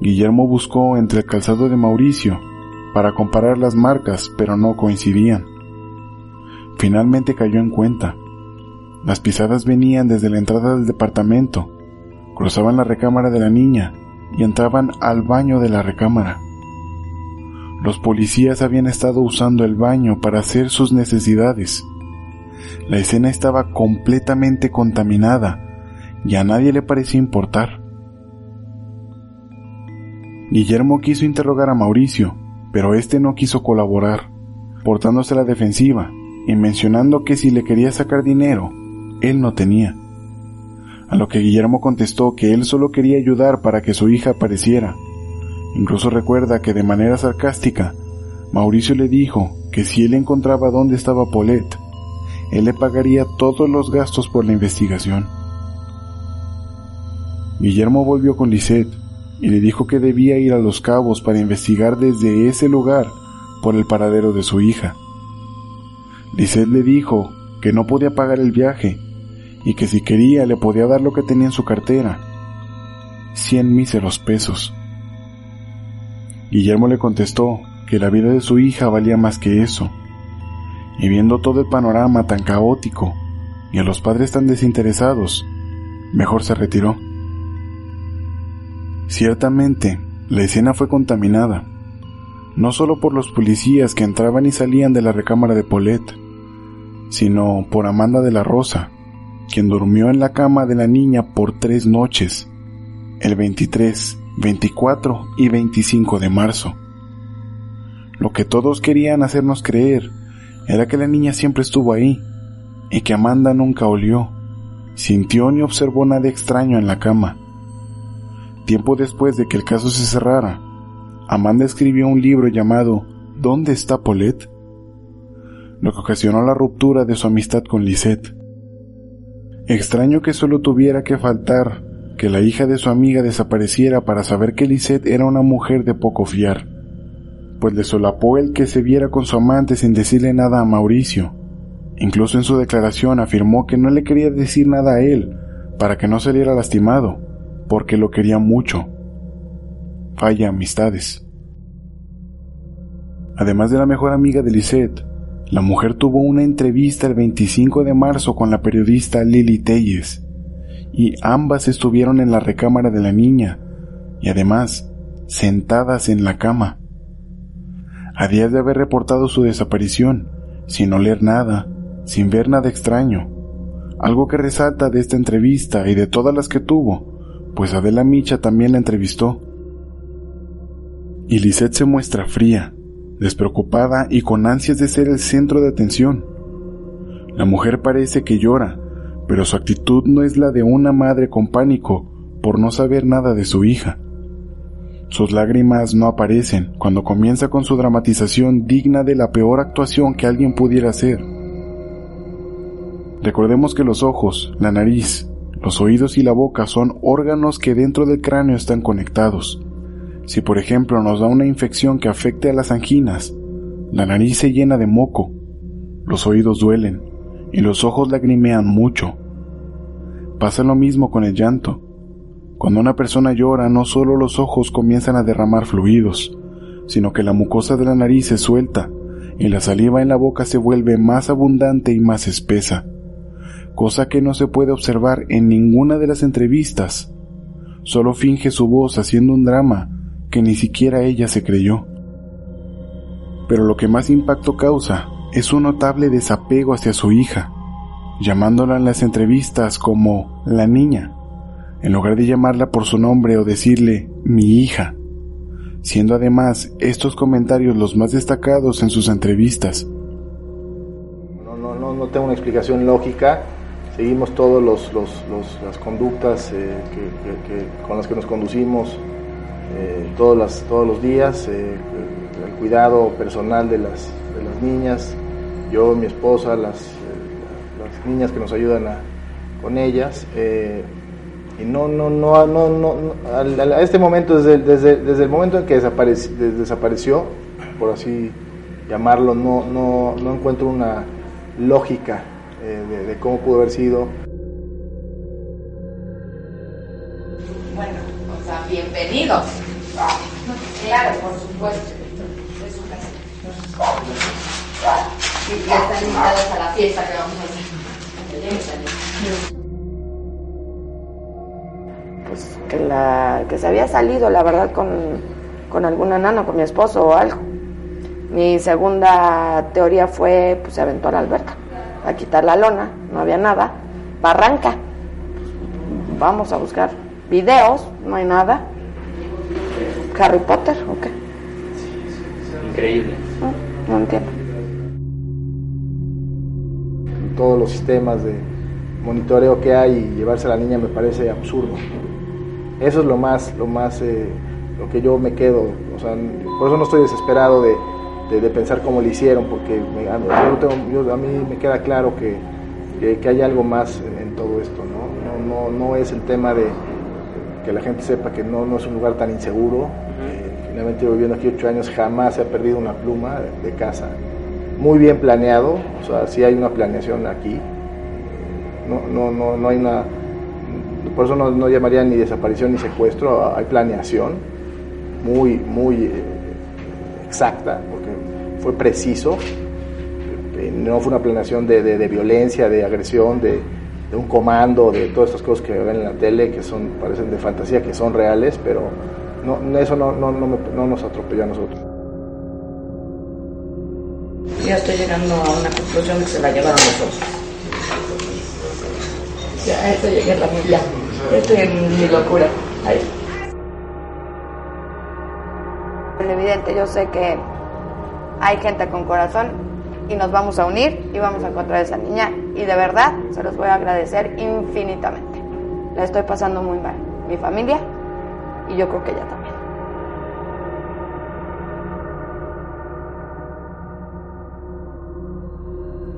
Guillermo buscó entre el calzado de Mauricio para comparar las marcas, pero no coincidían. Finalmente cayó en cuenta. Las pisadas venían desde la entrada del departamento, cruzaban la recámara de la niña y entraban al baño de la recámara. Los policías habían estado usando el baño para hacer sus necesidades. La escena estaba completamente contaminada y a nadie le parecía importar. Guillermo quiso interrogar a Mauricio, pero éste no quiso colaborar, portándose a la defensiva y mencionando que si le quería sacar dinero, él no tenía. A lo que Guillermo contestó que él solo quería ayudar para que su hija apareciera. Incluso recuerda que de manera sarcástica, Mauricio le dijo que si él encontraba dónde estaba Paulette, él le pagaría todos los gastos por la investigación. Guillermo volvió con Lisette y le dijo que debía ir a Los Cabos para investigar desde ese lugar por el paradero de su hija. Lisette le dijo que no podía pagar el viaje y que si quería le podía dar lo que tenía en su cartera, cien míseros pesos. Guillermo le contestó que la vida de su hija valía más que eso, y viendo todo el panorama tan caótico y a los padres tan desinteresados, mejor se retiró. Ciertamente, la escena fue contaminada, no solo por los policías que entraban y salían de la recámara de Paulette, sino por Amanda de la Rosa, quien durmió en la cama de la niña por tres noches, el 23, 24 y 25 de marzo. Lo que todos querían hacernos creer era que la niña siempre estuvo ahí y que Amanda nunca olió, sintió ni observó nada extraño en la cama. Tiempo después de que el caso se cerrara, Amanda escribió un libro llamado ¿Dónde está Paulette? Lo que ocasionó la ruptura de su amistad con Lisette. Extraño que solo tuviera que faltar que la hija de su amiga desapareciera para saber que Lisette era una mujer de poco fiar, pues le solapó el que se viera con su amante sin decirle nada a Mauricio. Incluso en su declaración afirmó que no le quería decir nada a él para que no saliera lastimado, porque lo quería mucho. Falla amistades. Además de la mejor amiga de Lisette, la mujer tuvo una entrevista el 25 de marzo con la periodista Lily Telles, y ambas estuvieron en la recámara de la niña, y además sentadas en la cama. A días de haber reportado su desaparición, sin oler nada, sin ver nada extraño, algo que resalta de esta entrevista y de todas las que tuvo, pues Adela Micha también la entrevistó. Y Lisette se muestra fría, despreocupada y con ansias de ser el centro de atención. La mujer parece que llora, pero su actitud no es la de una madre con pánico por no saber nada de su hija. Sus lágrimas no aparecen cuando comienza con su dramatización digna de la peor actuación que alguien pudiera hacer. Recordemos que los ojos, la nariz, los oídos y la boca son órganos que dentro del cráneo están conectados. Si por ejemplo nos da una infección que afecte a las anginas, la nariz se llena de moco, los oídos duelen y los ojos lagrimean mucho. Pasa lo mismo con el llanto. Cuando una persona llora no solo los ojos comienzan a derramar fluidos, sino que la mucosa de la nariz se suelta y la saliva en la boca se vuelve más abundante y más espesa cosa que no se puede observar en ninguna de las entrevistas. Solo finge su voz haciendo un drama que ni siquiera ella se creyó. Pero lo que más impacto causa es un notable desapego hacia su hija, llamándola en las entrevistas como la niña, en lugar de llamarla por su nombre o decirle mi hija, siendo además estos comentarios los más destacados en sus entrevistas. No, no, no, no tengo una explicación lógica. Seguimos todas los, las conductas eh, con las que nos conducimos eh, todos, las, todos los días, eh, el cuidado personal de las, de las niñas, yo, mi esposa, las, las niñas que nos ayudan con ellas. y no, no, no, no, no, a, este momento, desde, desde, desde el momento en que desapareció, por así llamarlo, no, no, no encuentro una lógica eh, de, cómo pudo haber sido. Bueno, o sea, bienvenidos. Claro, por supuesto. Es su casa. Y ya están invitados a la fiesta que vamos a hacer. Pues que, la, que se había salido, la verdad, con, con alguna nana, con mi esposo o algo. Mi segunda teoría fue, pues se aventó a la alberca, a quitar la lona, no había nada, barranca, vamos a buscar videos, no hay nada. Harry Potter, ¿o qué? Increíble. No, no entiendo. Todos los sistemas de monitoreo que hay y llevarse a la niña me parece absurdo. Eso es lo más, lo más, eh, lo que yo me quedo. O sea, por eso no estoy desesperado de, de, pensar cómo lo hicieron, porque a mí me queda claro que, que, hay algo más en todo esto, ¿no? No, no, no es el tema de que la gente sepa que no, no es un lugar tan inseguro. Eh, finalmente, viviendo aquí ocho años, jamás se ha perdido una pluma de, casa. Muy bien planeado, o sea, sí hay una planeación aquí. No, no, no, no hay una. Por eso no, no llamaría ni desaparición ni secuestro, hay planeación muy, muy eh, exacta, fue preciso, eh, no fue una planeación de, de, violencia, de agresión, de, de, un comando, de todas estas cosas que ven en la tele, que son parecen de fantasía, que son reales, pero no, eso no, no, no, nos atropelló a nosotros. Ya estoy llegando a una conclusión que se la llevaron nosotros. Ya, esto llegué a la ya. Estoy en mi locura. Ahí. Evidente, yo sé que hay gente con corazón y nos vamos a unir y vamos a encontrar a esa niña y de verdad se los voy a agradecer infinitamente. La estoy pasando muy mal, mi familia y yo creo que ella también.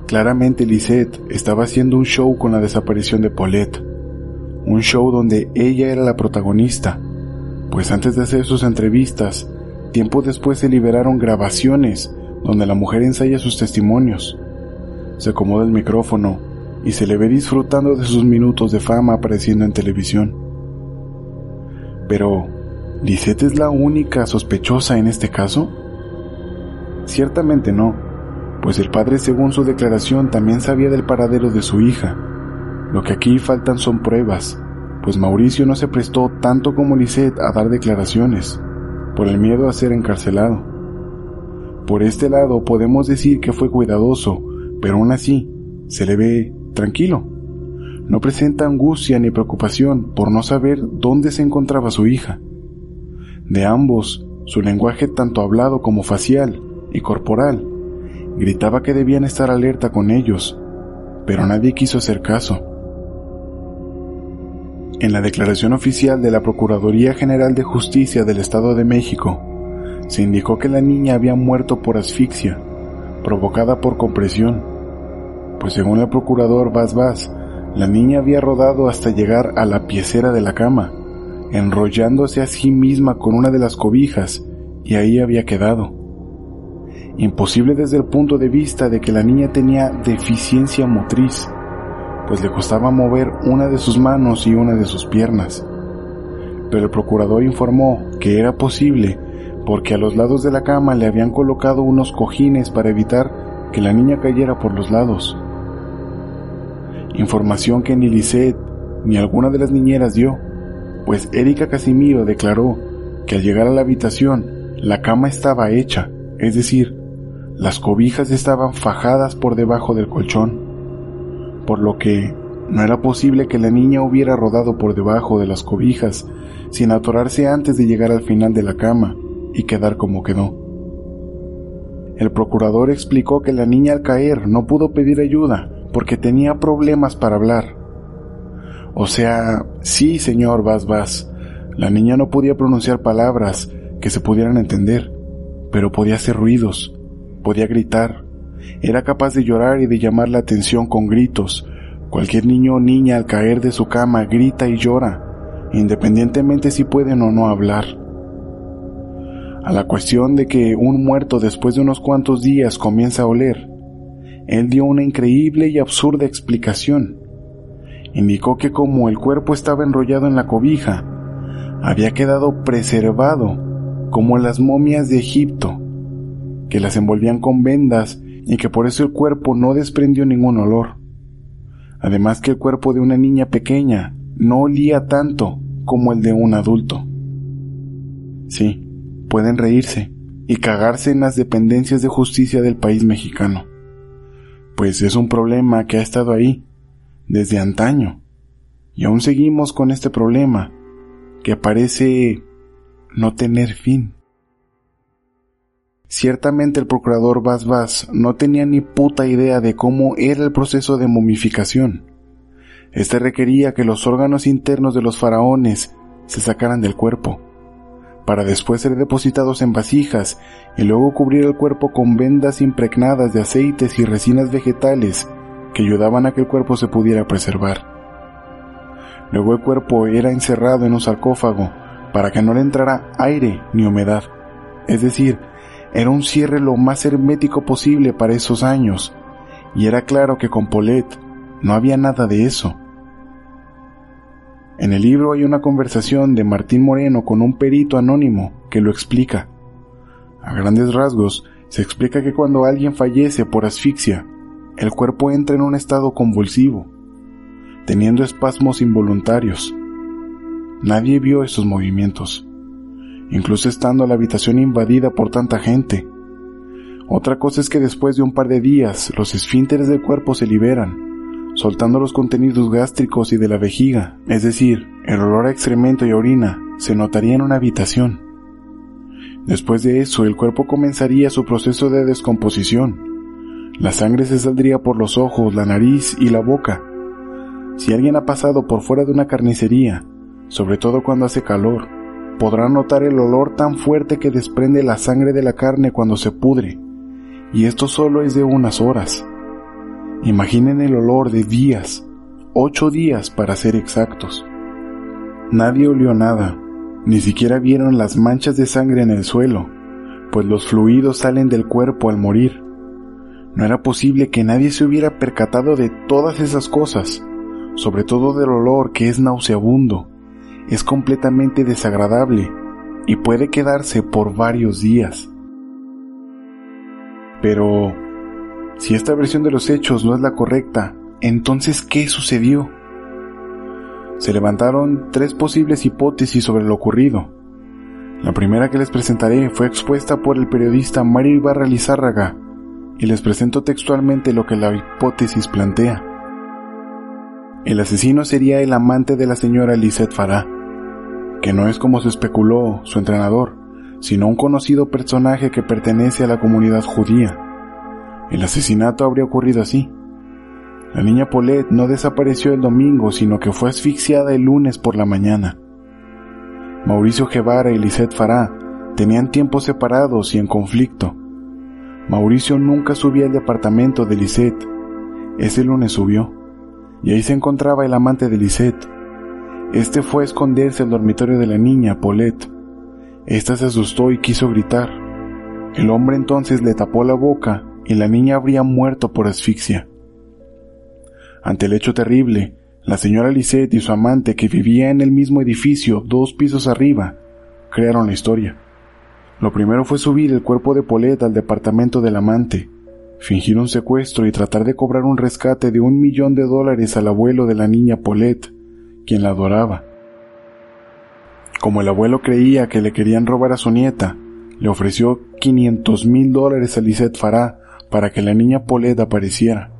Claramente Lisette estaba haciendo un show con la desaparición de Paulette, un show donde ella era la protagonista, pues antes de hacer sus entrevistas, tiempo después se liberaron grabaciones donde la mujer ensaya sus testimonios. Se acomoda el micrófono y se le ve disfrutando de sus minutos de fama apareciendo en televisión. Pero, ¿Lisette es la única sospechosa en este caso? Ciertamente no, pues el padre según su declaración también sabía del paradero de su hija. Lo que aquí faltan son pruebas, pues Mauricio no se prestó tanto como Lisette a dar declaraciones, por el miedo a ser encarcelado. Por este lado podemos decir que fue cuidadoso, pero aún así se le ve tranquilo. No presenta angustia ni preocupación por no saber dónde se encontraba su hija. De ambos, su lenguaje tanto hablado como facial y corporal gritaba que debían estar alerta con ellos, pero nadie quiso hacer caso. En la declaración oficial de la Procuraduría General de Justicia del Estado de México, se indicó que la niña había muerto por asfixia, provocada por compresión, pues según el procurador Vaz Vaz, la niña había rodado hasta llegar a la piecera de la cama, enrollándose a sí misma con una de las cobijas, y ahí había quedado. Imposible desde el punto de vista de que la niña tenía deficiencia motriz, pues le costaba mover una de sus manos y una de sus piernas. Pero el procurador informó que era posible porque a los lados de la cama le habían colocado unos cojines para evitar que la niña cayera por los lados. Información que ni Lisette ni alguna de las niñeras dio, pues Erika Casimiro declaró que al llegar a la habitación la cama estaba hecha, es decir, las cobijas estaban fajadas por debajo del colchón, por lo que no era posible que la niña hubiera rodado por debajo de las cobijas sin atorarse antes de llegar al final de la cama y quedar como quedó. El procurador explicó que la niña al caer no pudo pedir ayuda porque tenía problemas para hablar. O sea, sí, señor Vas Vas, la niña no podía pronunciar palabras que se pudieran entender, pero podía hacer ruidos, podía gritar, era capaz de llorar y de llamar la atención con gritos. Cualquier niño o niña al caer de su cama grita y llora, independientemente si pueden o no hablar. A la cuestión de que un muerto después de unos cuantos días comienza a oler, él dio una increíble y absurda explicación. Indicó que como el cuerpo estaba enrollado en la cobija, había quedado preservado como las momias de Egipto, que las envolvían con vendas y que por eso el cuerpo no desprendió ningún olor. Además que el cuerpo de una niña pequeña no olía tanto como el de un adulto. Sí, pueden reírse y cagarse en las dependencias de justicia del país mexicano, pues es un problema que ha estado ahí desde antaño, y aún seguimos con este problema que parece no tener fin. Ciertamente el procurador Bas Bas no tenía ni puta idea de cómo era el proceso de momificación. Este requería que los órganos internos de los faraones se sacaran del cuerpo, para después ser depositados en vasijas y luego cubrir el cuerpo con vendas impregnadas de aceites y resinas vegetales que ayudaban a que el cuerpo se pudiera preservar. Luego el cuerpo era encerrado en un sarcófago para que no le entrara aire ni humedad, es decir, era un cierre lo más hermético posible para esos años, y era claro que con Paulette no había nada de eso. En el libro hay una conversación de Martín Moreno con un perito anónimo que lo explica. A grandes rasgos, se explica que cuando alguien fallece por asfixia, el cuerpo entra en un estado convulsivo, teniendo espasmos involuntarios. Nadie vio esos movimientos incluso estando la habitación invadida por tanta gente. Otra cosa es que después de un par de días los esfínteres del cuerpo se liberan, soltando los contenidos gástricos y de la vejiga, es decir, el olor a excremento y orina se notaría en una habitación. Después de eso el cuerpo comenzaría su proceso de descomposición. La sangre se saldría por los ojos, la nariz y la boca. Si alguien ha pasado por fuera de una carnicería, sobre todo cuando hace calor, podrán notar el olor tan fuerte que desprende la sangre de la carne cuando se pudre, y esto solo es de unas horas. Imaginen el olor de días, ocho días para ser exactos. Nadie olió nada, ni siquiera vieron las manchas de sangre en el suelo, pues los fluidos salen del cuerpo al morir. No era posible que nadie se hubiera percatado de todas esas cosas, sobre todo del olor que es nauseabundo es completamente desagradable y puede quedarse por varios días. Pero, si esta versión de los hechos no es la correcta, entonces ¿qué sucedió? Se levantaron tres posibles hipótesis sobre lo ocurrido. La primera que les presentaré fue expuesta por el periodista Mario Ibarra Lizárraga y les presento textualmente lo que la hipótesis plantea. El asesino sería el amante de la señora Lisette Farah que no es como se especuló su entrenador, sino un conocido personaje que pertenece a la comunidad judía. El asesinato habría ocurrido así. La niña Paulette no desapareció el domingo, sino que fue asfixiada el lunes por la mañana. Mauricio Guevara y Lisette Farah tenían tiempos separados y en conflicto. Mauricio nunca subía al departamento de Lisette. Ese lunes subió, y ahí se encontraba el amante de Lisette, este fue a esconderse al dormitorio de la niña, Paulette. Esta se asustó y quiso gritar. El hombre entonces le tapó la boca y la niña habría muerto por asfixia. Ante el hecho terrible, la señora Lisette y su amante, que vivía en el mismo edificio dos pisos arriba, crearon la historia. Lo primero fue subir el cuerpo de Paulette al departamento del amante, fingir un secuestro y tratar de cobrar un rescate de un millón de dólares al abuelo de la niña Paulette, quien la adoraba. Como el abuelo creía que le querían robar a su nieta, le ofreció 500 mil dólares a Lisette Farah para que la niña Paulette apareciera.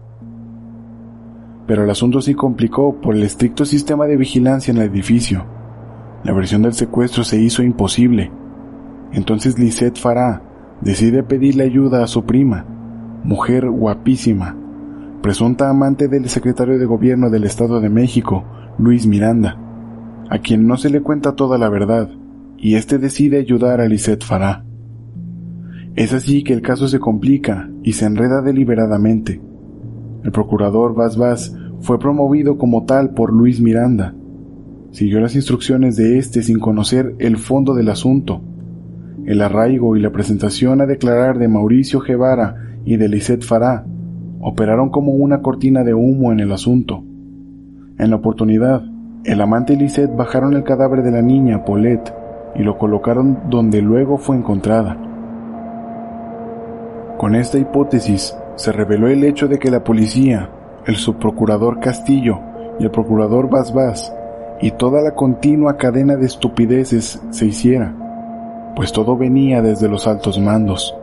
Pero el asunto se complicó por el estricto sistema de vigilancia en el edificio. La versión del secuestro se hizo imposible. Entonces Lisette Farah decide pedirle ayuda a su prima, mujer guapísima, presunta amante del secretario de gobierno del Estado de México, Luis Miranda, a quien no se le cuenta toda la verdad, y éste decide ayudar a Lisette Farah. Es así que el caso se complica y se enreda deliberadamente. El procurador Vaz Vaz fue promovido como tal por Luis Miranda. Siguió las instrucciones de éste sin conocer el fondo del asunto. El arraigo y la presentación a declarar de Mauricio Guevara y de Lisette Farah operaron como una cortina de humo en el asunto. En la oportunidad, el amante y Lisette bajaron el cadáver de la niña, Paulette, y lo colocaron donde luego fue encontrada. Con esta hipótesis se reveló el hecho de que la policía, el subprocurador Castillo y el procurador Vaz Vaz y toda la continua cadena de estupideces se hiciera, pues todo venía desde los altos mandos.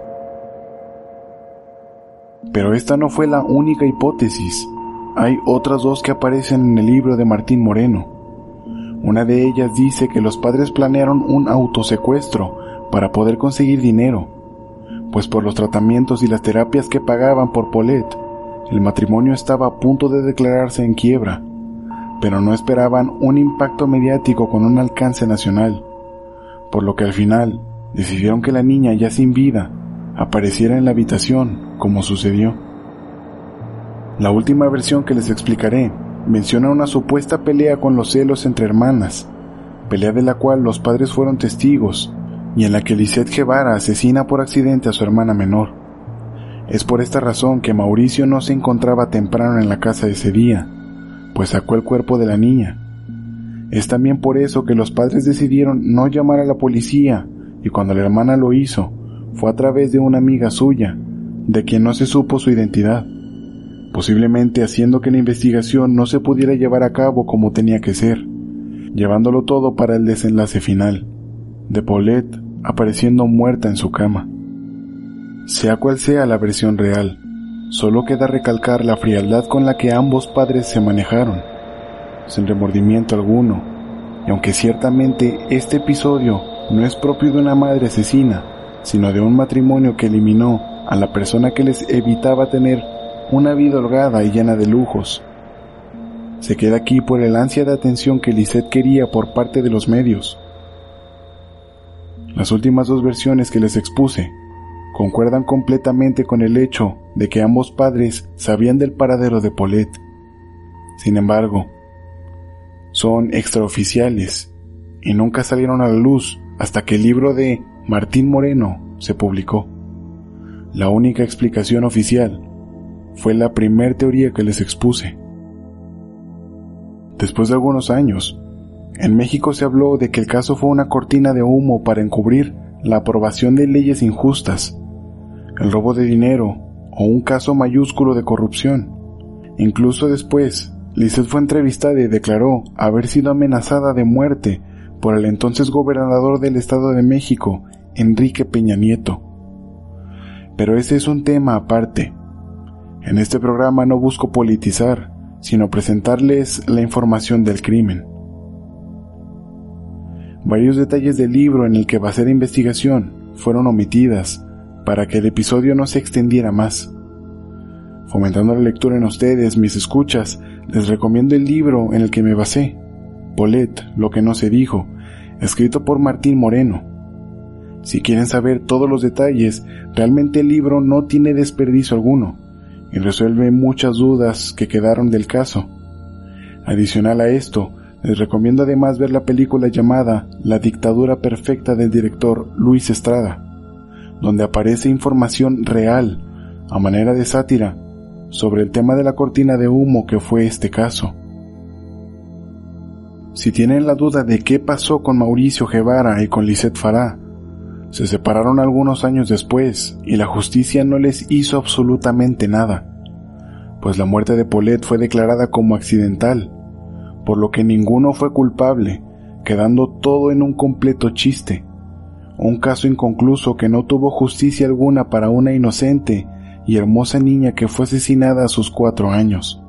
Pero esta no fue la única hipótesis. Hay otras dos que aparecen en el libro de Martín Moreno. Una de ellas dice que los padres planearon un autosecuestro para poder conseguir dinero, pues por los tratamientos y las terapias que pagaban por Polet, el matrimonio estaba a punto de declararse en quiebra, pero no esperaban un impacto mediático con un alcance nacional, por lo que al final decidieron que la niña ya sin vida apareciera en la habitación, como sucedió. La última versión que les explicaré menciona una supuesta pelea con los celos entre hermanas, pelea de la cual los padres fueron testigos y en la que Lisette Guevara asesina por accidente a su hermana menor. Es por esta razón que Mauricio no se encontraba temprano en la casa ese día, pues sacó el cuerpo de la niña. Es también por eso que los padres decidieron no llamar a la policía y cuando la hermana lo hizo, fue a través de una amiga suya, de quien no se supo su identidad, posiblemente haciendo que la investigación no se pudiera llevar a cabo como tenía que ser, llevándolo todo para el desenlace final, de Paulette apareciendo muerta en su cama. Sea cual sea la versión real, solo queda recalcar la frialdad con la que ambos padres se manejaron, sin remordimiento alguno, y aunque ciertamente este episodio no es propio de una madre asesina, sino de un matrimonio que eliminó a la persona que les evitaba tener una vida holgada y llena de lujos. Se queda aquí por el ansia de atención que Lisette quería por parte de los medios. Las últimas dos versiones que les expuse concuerdan completamente con el hecho de que ambos padres sabían del paradero de Paulette. Sin embargo, son extraoficiales y nunca salieron a la luz hasta que el libro de Martín Moreno se publicó. La única explicación oficial fue la primer teoría que les expuse. Después de algunos años, en México se habló de que el caso fue una cortina de humo para encubrir la aprobación de leyes injustas, el robo de dinero o un caso mayúsculo de corrupción. Incluso después, Lisset fue entrevistada y declaró haber sido amenazada de muerte por el entonces gobernador del Estado de México, Enrique Peña Nieto. Pero ese es un tema aparte. En este programa no busco politizar, sino presentarles la información del crimen. Varios detalles del libro en el que basé la investigación fueron omitidas para que el episodio no se extendiera más. Fomentando la lectura en ustedes, mis escuchas, les recomiendo el libro en el que me basé, Polet, lo que no se dijo, escrito por Martín Moreno. Si quieren saber todos los detalles, realmente el libro no tiene desperdicio alguno y resuelve muchas dudas que quedaron del caso. Adicional a esto, les recomiendo además ver la película llamada La dictadura perfecta del director Luis Estrada, donde aparece información real, a manera de sátira, sobre el tema de la cortina de humo que fue este caso. Si tienen la duda de qué pasó con Mauricio Guevara y con Lisette Farah, se separaron algunos años después y la justicia no les hizo absolutamente nada, pues la muerte de Paulette fue declarada como accidental por lo que ninguno fue culpable, quedando todo en un completo chiste. Un caso inconcluso que no tuvo justicia alguna para una inocente y hermosa niña que fue asesinada a sus cuatro años.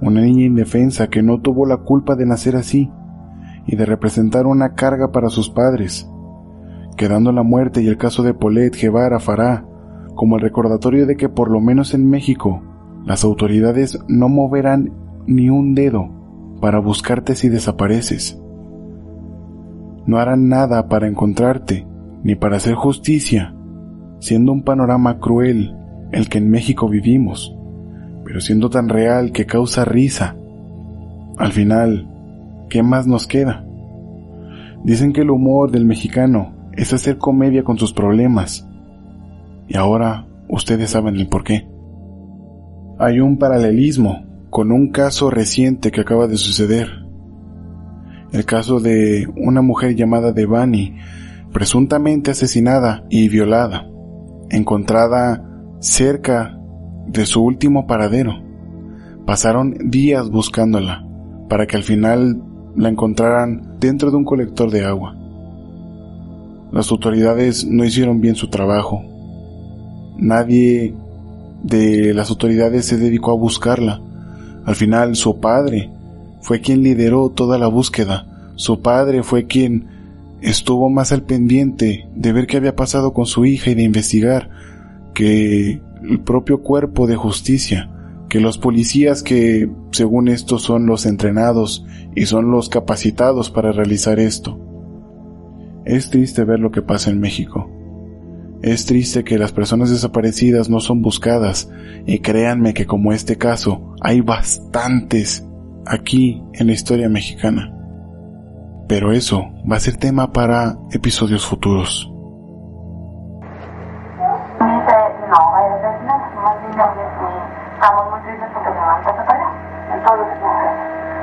Una niña indefensa que no tuvo la culpa de nacer así y de representar una carga para sus padres, quedando la muerte y el caso de Paulette Guevara Fará como el recordatorio de que por lo menos en México las autoridades no moverán ni un dedo para buscarte si desapareces. No harán nada para encontrarte ni para hacer justicia, siendo un panorama cruel el que en México vivimos, pero siendo tan real que causa risa. Al final, ¿qué más nos queda? Dicen que el humor del mexicano es hacer comedia con sus problemas. Y ahora ustedes saben el por qué. Hay un paralelismo con un caso reciente que acaba de suceder. El caso de una mujer llamada Devani, presuntamente asesinada y violada, encontrada cerca de su último paradero. Pasaron días buscándola para que al final la encontraran dentro de un colector de agua. Las autoridades no hicieron bien su trabajo. Nadie de las autoridades se dedicó a buscarla. Al final su padre fue quien lideró toda la búsqueda. Su padre fue quien estuvo más al pendiente de ver qué había pasado con su hija y de investigar que el propio cuerpo de justicia, que los policías que según esto son los entrenados y son los capacitados para realizar esto. Es triste ver lo que pasa en México. Es triste que las personas desaparecidas no son buscadas y créanme que como este caso hay bastantes aquí en la historia mexicana. Pero eso va a ser tema para episodios futuros.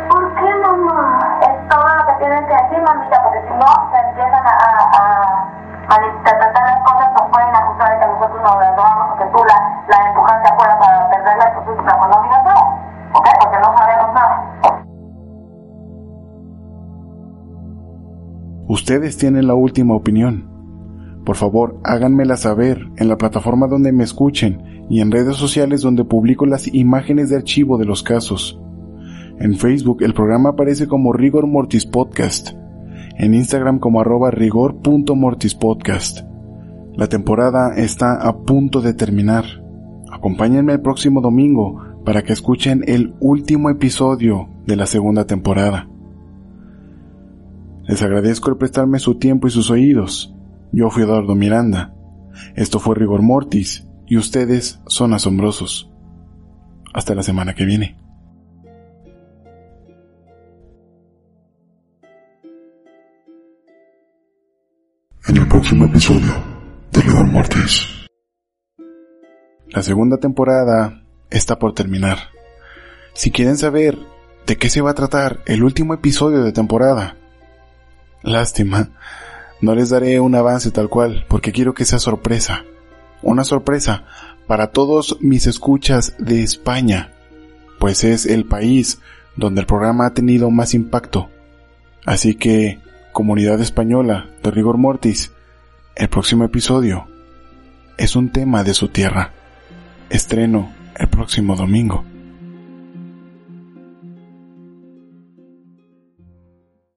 ¿por qué mamá? Lo que tienen que decir, mamita, porque si no se empiezan a, a, a las cosas, nos pueden acusar de que nosotros nos graduamos o que tú la, la empujaste afuera para perderla, entonces mejor no digas nada, ¿ok? Porque no sabemos nada. Ustedes tienen la última opinión. Por favor, háganmela saber en la plataforma donde me escuchen y en redes sociales donde publico las imágenes de archivo de los casos. En Facebook el programa aparece como Rigor Mortis Podcast. En Instagram como arroba rigor.mortispodcast. La temporada está a punto de terminar. Acompáñenme el próximo domingo para que escuchen el último episodio de la segunda temporada. Les agradezco el prestarme su tiempo y sus oídos. Yo fui Eduardo Miranda. Esto fue Rigor Mortis y ustedes son asombrosos. Hasta la semana que viene. Próximo episodio de Rigor Mortis. La segunda temporada está por terminar. Si quieren saber de qué se va a tratar el último episodio de temporada, lástima, no les daré un avance tal cual, porque quiero que sea sorpresa. Una sorpresa para todos mis escuchas de España, pues es el país donde el programa ha tenido más impacto. Así que, comunidad española de Rigor Mortis, el próximo episodio es un tema de su tierra. Estreno el próximo domingo.